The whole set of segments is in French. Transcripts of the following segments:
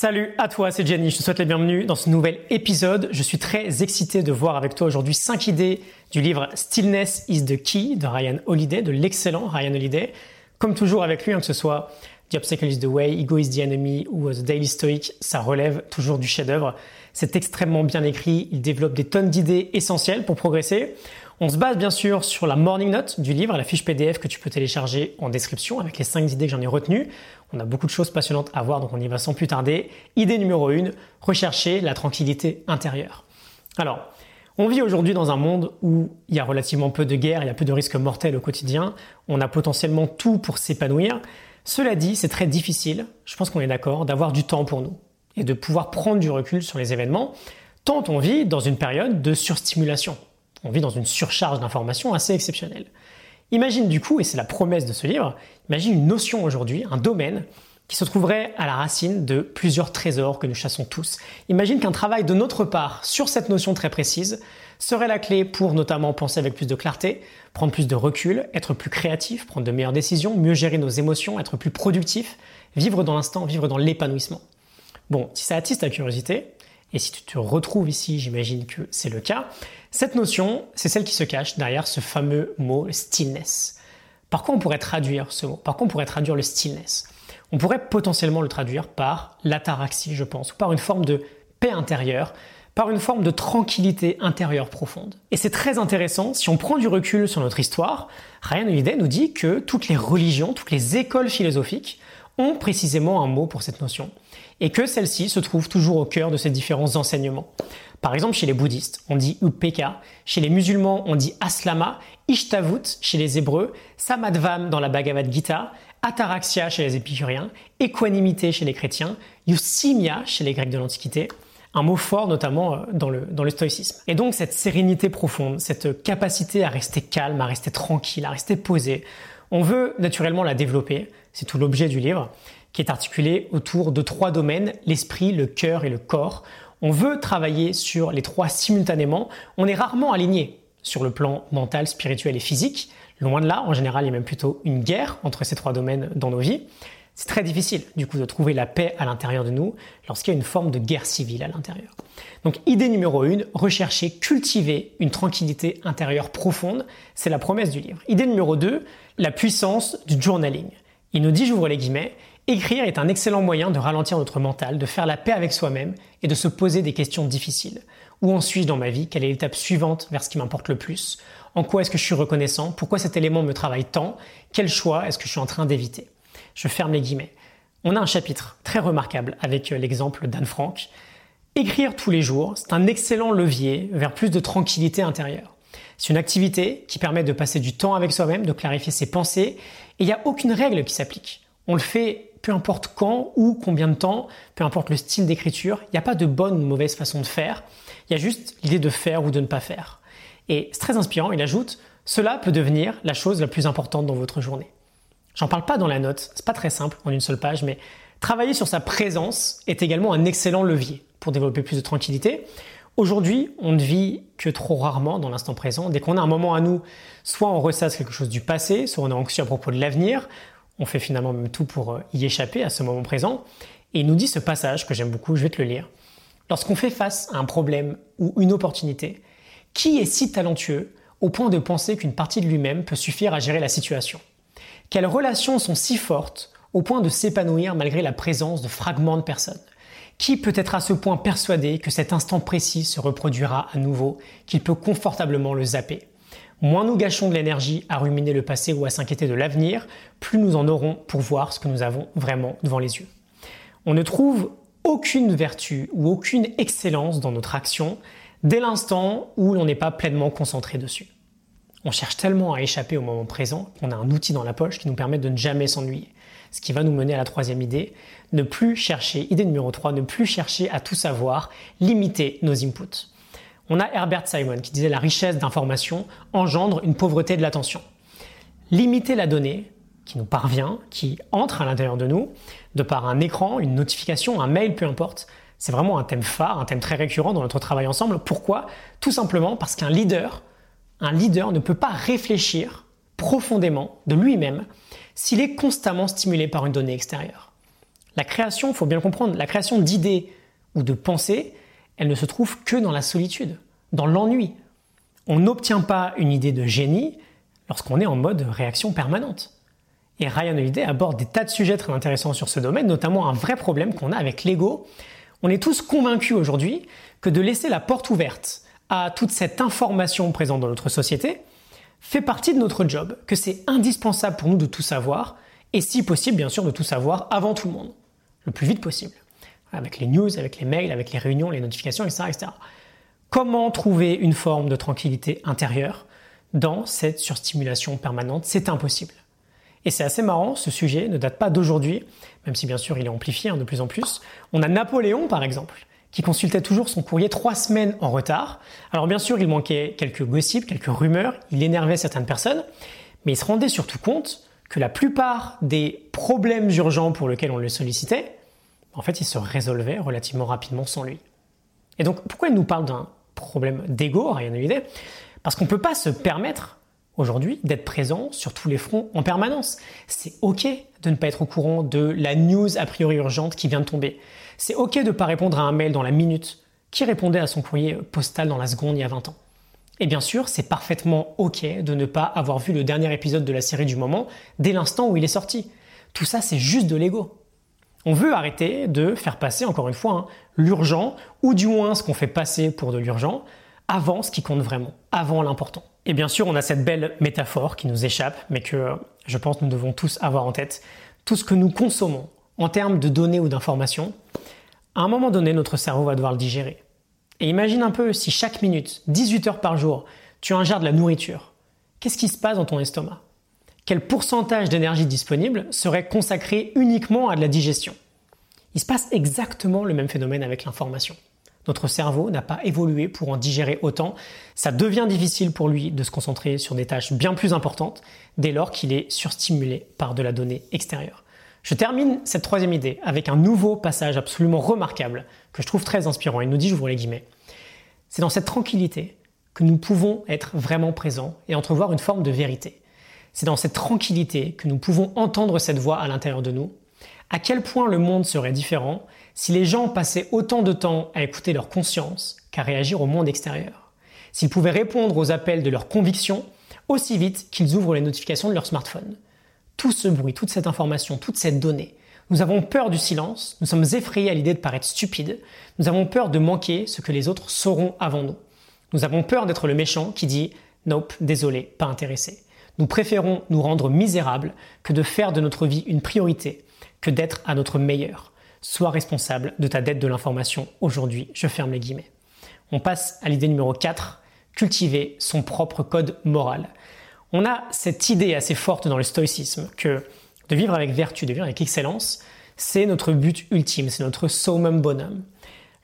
Salut à toi, c'est Jenny, je te souhaite la bienvenue dans ce nouvel épisode. Je suis très excité de voir avec toi aujourd'hui 5 idées du livre Stillness is the Key de Ryan Holiday, de l'excellent Ryan Holiday. Comme toujours avec lui, hein, que ce soit The Obstacle is the Way, Ego is the Enemy ou The Daily Stoic, ça relève toujours du chef-d'œuvre. C'est extrêmement bien écrit, il développe des tonnes d'idées essentielles pour progresser. On se base bien sûr sur la morning note du livre, la fiche PDF que tu peux télécharger en description avec les 5 idées que j'en ai retenues. On a beaucoup de choses passionnantes à voir, donc on y va sans plus tarder. Idée numéro 1, rechercher la tranquillité intérieure. Alors, on vit aujourd'hui dans un monde où il y a relativement peu de guerres, il y a peu de risques mortels au quotidien, on a potentiellement tout pour s'épanouir. Cela dit, c'est très difficile, je pense qu'on est d'accord, d'avoir du temps pour nous et de pouvoir prendre du recul sur les événements, tant on vit dans une période de surstimulation. On vit dans une surcharge d'informations assez exceptionnelle. Imagine du coup, et c'est la promesse de ce livre, imagine une notion aujourd'hui, un domaine qui se trouverait à la racine de plusieurs trésors que nous chassons tous. Imagine qu'un travail de notre part sur cette notion très précise serait la clé pour notamment penser avec plus de clarté, prendre plus de recul, être plus créatif, prendre de meilleures décisions, mieux gérer nos émotions, être plus productif, vivre dans l'instant, vivre dans l'épanouissement. Bon, si ça attise ta curiosité, et si tu te retrouves ici, j'imagine que c'est le cas, cette notion, c'est celle qui se cache derrière ce fameux mot stillness. Par quoi on pourrait traduire ce mot? Par quoi on pourrait traduire le stillness? On pourrait potentiellement le traduire par l'ataraxie, je pense, ou par une forme de paix intérieure, par une forme de tranquillité intérieure profonde. Et c'est très intéressant, si on prend du recul sur notre histoire, Ryan Holiday nous dit que toutes les religions, toutes les écoles philosophiques ont précisément un mot pour cette notion, et que celle-ci se trouve toujours au cœur de ces différents enseignements. Par exemple, chez les bouddhistes, on dit Upeka, chez les musulmans, on dit Aslama, Ishtavut chez les hébreux, Samadvam dans la Bhagavad Gita, Ataraxia chez les épicuriens, équanimité chez les chrétiens, Yusimia chez les grecs de l'Antiquité, un mot fort notamment euh, dans le, dans le stoïcisme. Et donc cette sérénité profonde, cette capacité à rester calme, à rester tranquille, à rester posé, on veut naturellement la développer, c'est tout l'objet du livre, qui est articulé autour de trois domaines, l'esprit, le cœur et le corps. On veut travailler sur les trois simultanément. On est rarement aligné sur le plan mental, spirituel et physique. Loin de là, en général, il y a même plutôt une guerre entre ces trois domaines dans nos vies. C'est très difficile, du coup, de trouver la paix à l'intérieur de nous lorsqu'il y a une forme de guerre civile à l'intérieur. Donc, idée numéro une, rechercher, cultiver une tranquillité intérieure profonde. C'est la promesse du livre. Idée numéro deux, la puissance du journaling. Il nous dit, j'ouvre les guillemets, Écrire est un excellent moyen de ralentir notre mental, de faire la paix avec soi-même et de se poser des questions difficiles. Où en suis-je dans ma vie? Quelle est l'étape suivante vers ce qui m'importe le plus? En quoi est-ce que je suis reconnaissant? Pourquoi cet élément me travaille tant? Quel choix est-ce que je suis en train d'éviter? Je ferme les guillemets. On a un chapitre très remarquable avec euh, l'exemple d'Anne Frank. Écrire tous les jours, c'est un excellent levier vers plus de tranquillité intérieure. C'est une activité qui permet de passer du temps avec soi-même, de clarifier ses pensées, et il n'y a aucune règle qui s'applique. On le fait peu importe quand ou combien de temps, peu importe le style d'écriture, il n'y a pas de bonne ou mauvaise façon de faire. Il y a juste l'idée de faire ou de ne pas faire. Et c'est très inspirant, il ajoute, cela peut devenir la chose la plus importante dans votre journée. J'en parle pas dans la note, c'est pas très simple en une seule page, mais travailler sur sa présence est également un excellent levier pour développer plus de tranquillité. Aujourd'hui, on ne vit que trop rarement dans l'instant présent. Dès qu'on a un moment à nous, soit on ressasse quelque chose du passé, soit on est anxieux à propos de l'avenir, on fait finalement même tout pour euh, y échapper à ce moment présent. Et il nous dit ce passage que j'aime beaucoup, je vais te le lire. Lorsqu'on fait face à un problème ou une opportunité, qui est si talentueux au point de penser qu'une partie de lui-même peut suffire à gérer la situation? Quelles relations sont si fortes au point de s'épanouir malgré la présence de fragments de personnes? Qui peut être à ce point persuadé que cet instant précis se reproduira à nouveau, qu'il peut confortablement le zapper? Moins nous gâchons de l'énergie à ruminer le passé ou à s'inquiéter de l'avenir, plus nous en aurons pour voir ce que nous avons vraiment devant les yeux. On ne trouve aucune vertu ou aucune excellence dans notre action dès l'instant où l'on n'est pas pleinement concentré dessus. On cherche tellement à échapper au moment présent qu'on a un outil dans la poche qui nous permet de ne jamais s'ennuyer. Ce qui va nous mener à la troisième idée, ne plus chercher, idée numéro 3, ne plus chercher à tout savoir, limiter nos inputs. On a Herbert Simon qui disait la richesse d'information engendre une pauvreté de l'attention. Limiter la donnée qui nous parvient, qui entre à l'intérieur de nous, de par un écran, une notification, un mail, peu importe, c'est vraiment un thème phare, un thème très récurrent dans notre travail ensemble. Pourquoi? Tout simplement parce qu'un leader, leader ne peut pas réfléchir profondément de lui-même s'il est constamment stimulé par une donnée extérieure. La création, il faut bien comprendre, la création d'idées ou de pensées, elle ne se trouve que dans la solitude, dans l'ennui. On n'obtient pas une idée de génie lorsqu'on est en mode réaction permanente. Et Ryan Holiday aborde des tas de sujets très intéressants sur ce domaine, notamment un vrai problème qu'on a avec l'ego. On est tous convaincus aujourd'hui que de laisser la porte ouverte à toute cette information présente dans notre société fait partie de notre job, que c'est indispensable pour nous de tout savoir, et si possible bien sûr de tout savoir avant tout le monde, le plus vite possible, avec les news, avec les mails, avec les réunions, les notifications, etc. etc. Comment trouver une forme de tranquillité intérieure dans cette surstimulation permanente? C'est impossible. Et c'est assez marrant, ce sujet ne date pas d'aujourd'hui, même si bien sûr il est amplifié hein, de plus en plus. On a Napoléon par exemple, qui consultait toujours son courrier trois semaines en retard. Alors bien sûr, il manquait quelques gossips, quelques rumeurs, il énervait certaines personnes, mais il se rendait surtout compte que la plupart des problèmes urgents pour lesquels on le sollicitait, en fait, ils se résolvaient relativement rapidement sans lui. Et donc, pourquoi il nous parle d'un problème d'ego, rien idée Parce qu'on ne peut pas se permettre aujourd'hui d'être présent sur tous les fronts en permanence. C'est ok de ne pas être au courant de la news a priori urgente qui vient de tomber. C'est ok de ne pas répondre à un mail dans la minute qui répondait à son courrier postal dans la seconde il y a 20 ans. Et bien sûr, c'est parfaitement ok de ne pas avoir vu le dernier épisode de la série du moment dès l'instant où il est sorti. Tout ça, c'est juste de l'ego. On veut arrêter de faire passer, encore une fois, hein, l'urgent, ou du moins ce qu'on fait passer pour de l'urgent, avant ce qui compte vraiment, avant l'important. Et bien sûr, on a cette belle métaphore qui nous échappe, mais que je pense nous devons tous avoir en tête. Tout ce que nous consommons en termes de données ou d'informations, à un moment donné, notre cerveau va devoir le digérer. Et imagine un peu si chaque minute, 18 heures par jour, tu ingères de la nourriture. Qu'est-ce qui se passe dans ton estomac? Quel pourcentage d'énergie disponible serait consacré uniquement à de la digestion Il se passe exactement le même phénomène avec l'information. Notre cerveau n'a pas évolué pour en digérer autant. Ça devient difficile pour lui de se concentrer sur des tâches bien plus importantes dès lors qu'il est surstimulé par de la donnée extérieure. Je termine cette troisième idée avec un nouveau passage absolument remarquable que je trouve très inspirant. Il nous dit, vous les guillemets, c'est dans cette tranquillité que nous pouvons être vraiment présents et entrevoir une forme de vérité. C'est dans cette tranquillité que nous pouvons entendre cette voix à l'intérieur de nous. À quel point le monde serait différent si les gens passaient autant de temps à écouter leur conscience qu'à réagir au monde extérieur, s'ils pouvaient répondre aux appels de leurs convictions aussi vite qu'ils ouvrent les notifications de leur smartphone. Tout ce bruit, toute cette information, toute cette donnée, nous avons peur du silence, nous sommes effrayés à l'idée de paraître stupides, nous avons peur de manquer ce que les autres sauront avant nous. Nous avons peur d'être le méchant qui dit Nope, désolé, pas intéressé. Nous préférons nous rendre misérables que de faire de notre vie une priorité, que d'être à notre meilleur. Sois responsable de ta dette de l'information aujourd'hui. Je ferme les guillemets. On passe à l'idée numéro 4, cultiver son propre code moral. On a cette idée assez forte dans le stoïcisme que de vivre avec vertu, de vivre avec excellence, c'est notre but ultime, c'est notre summum bonum.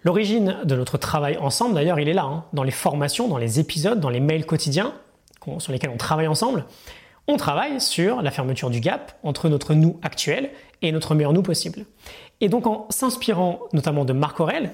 L'origine de notre travail ensemble, d'ailleurs, il est là, hein, dans les formations, dans les épisodes, dans les mails quotidiens sur lesquels on travaille ensemble. On travaille sur la fermeture du gap entre notre nous actuel et notre meilleur nous possible. Et donc en s'inspirant notamment de Marc Aurel,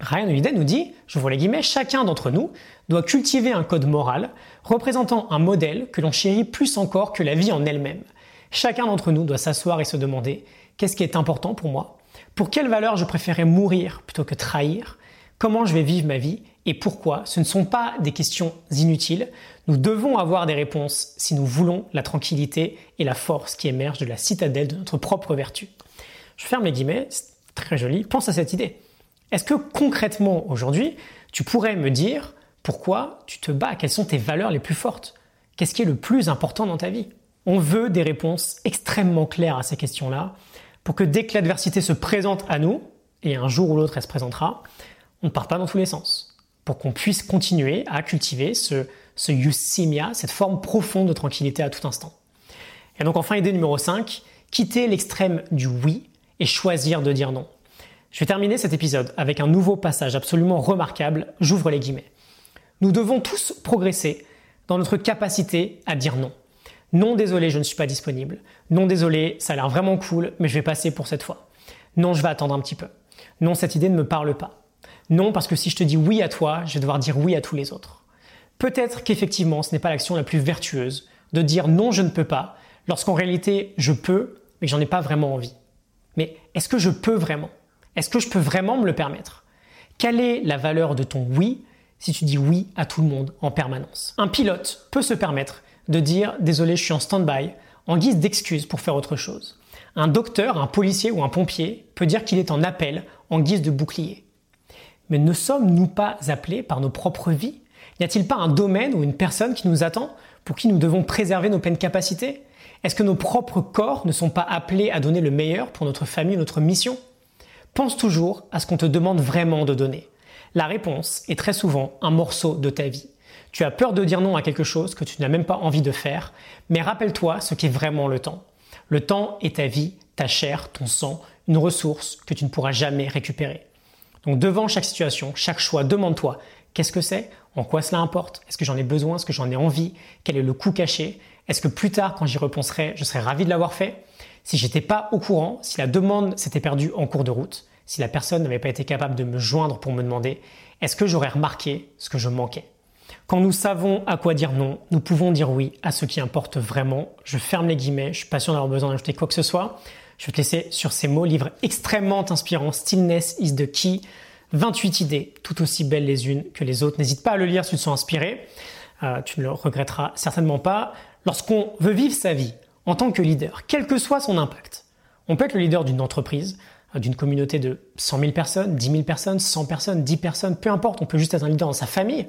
Ryan Holiday nous dit, je vois les guillemets, chacun d'entre nous doit cultiver un code moral représentant un modèle que l'on chérit plus encore que la vie en elle-même. Chacun d'entre nous doit s'asseoir et se demander qu'est-ce qui est important pour moi? Pour quelle valeur je préférerais mourir plutôt que trahir? Comment je vais vivre ma vie et pourquoi Ce ne sont pas des questions inutiles. Nous devons avoir des réponses si nous voulons la tranquillité et la force qui émergent de la citadelle de notre propre vertu. Je ferme les guillemets, c'est très joli. Pense à cette idée. Est-ce que concrètement aujourd'hui, tu pourrais me dire pourquoi tu te bats? Quelles sont tes valeurs les plus fortes? Qu'est-ce qui est le plus important dans ta vie? On veut des réponses extrêmement claires à ces questions-là pour que dès que l'adversité se présente à nous, et un jour ou l'autre elle se présentera, on ne parte pas dans tous les sens. Pour qu'on puisse continuer à cultiver ce, ce cette forme profonde de tranquillité à tout instant. Et donc enfin, idée numéro 5, quitter l'extrême du oui et choisir de dire non. Je vais terminer cet épisode avec un nouveau passage absolument remarquable, j'ouvre les guillemets. Nous devons tous progresser dans notre capacité à dire non. Non désolé, je ne suis pas disponible. Non désolé, ça a l'air vraiment cool, mais je vais passer pour cette fois. Non, je vais attendre un petit peu. Non, cette idée ne me parle pas. Non, parce que si je te dis oui à toi, je vais devoir dire oui à tous les autres. Peut-être qu'effectivement, ce n'est pas l'action la plus vertueuse de dire non, je ne peux pas, lorsqu'en réalité, je peux, mais j'en ai pas vraiment envie. Mais est-ce que je peux vraiment? Est-ce que je peux vraiment me le permettre? Quelle est la valeur de ton oui si tu dis oui à tout le monde en permanence? Un pilote peut se permettre de dire désolé, je suis en stand-by en guise d'excuse pour faire autre chose. Un docteur, un policier ou un pompier peut dire qu'il est en appel en guise de bouclier. Mais ne sommes-nous pas appelés par nos propres vies? N'y a-t-il pas un domaine ou une personne qui nous attend pour qui nous devons préserver nos pleines capacités? Est-ce que nos propres corps ne sont pas appelés à donner le meilleur pour notre famille, notre mission? Pense toujours à ce qu'on te demande vraiment de donner. La réponse est très souvent un morceau de ta vie. Tu as peur de dire non à quelque chose que tu n'as même pas envie de faire, mais rappelle-toi ce qu'est vraiment le temps. Le temps est ta vie, ta chair, ton sang, une ressource que tu ne pourras jamais récupérer. Donc devant chaque situation, chaque choix, demande-toi qu'est-ce que c'est, en quoi cela importe, est-ce que j'en ai besoin, est-ce que j'en ai envie, quel est le coût caché, est-ce que plus tard quand j'y repenserai, je serai ravi de l'avoir fait? Si j'étais pas au courant, si la demande s'était perdue en cours de route, si la personne n'avait pas été capable de me joindre pour me demander, est-ce que j'aurais remarqué ce que je manquais? Quand nous savons à quoi dire non, nous pouvons dire oui à ce qui importe vraiment. Je ferme les guillemets, je suis pas sûr d'avoir besoin d'ajouter quoi que ce soit. Je vais te laisser sur ces mots, livre extrêmement inspirant, Stillness is the key. 28 idées, tout aussi belles les unes que les autres. N'hésite pas à le lire si tu te sens inspiré. Euh, tu ne le regretteras certainement pas. Lorsqu'on veut vivre sa vie en tant que leader, quel que soit son impact, on peut être le leader d'une entreprise, euh, d'une communauté de 100 000 personnes, 10 000 personnes, 100 personnes, 10 personnes, peu importe, on peut juste être un leader dans sa famille,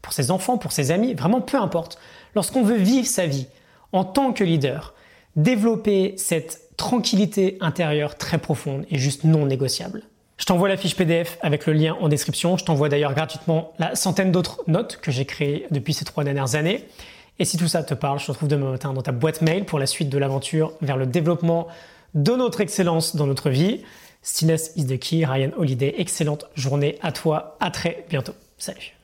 pour ses enfants, pour ses amis, vraiment peu importe. Lorsqu'on veut vivre sa vie en tant que leader, développer cette tranquillité intérieure très profonde est juste non négociable. Je t'envoie la fiche PDF avec le lien en description. Je t'envoie d'ailleurs gratuitement la centaine d'autres notes que j'ai créées depuis ces trois dernières années. Et si tout ça te parle, je te retrouve demain matin dans ta boîte mail pour la suite de l'aventure vers le développement de notre excellence dans notre vie. Stillness is the key, Ryan Holiday. Excellente journée à toi. À très bientôt. Salut.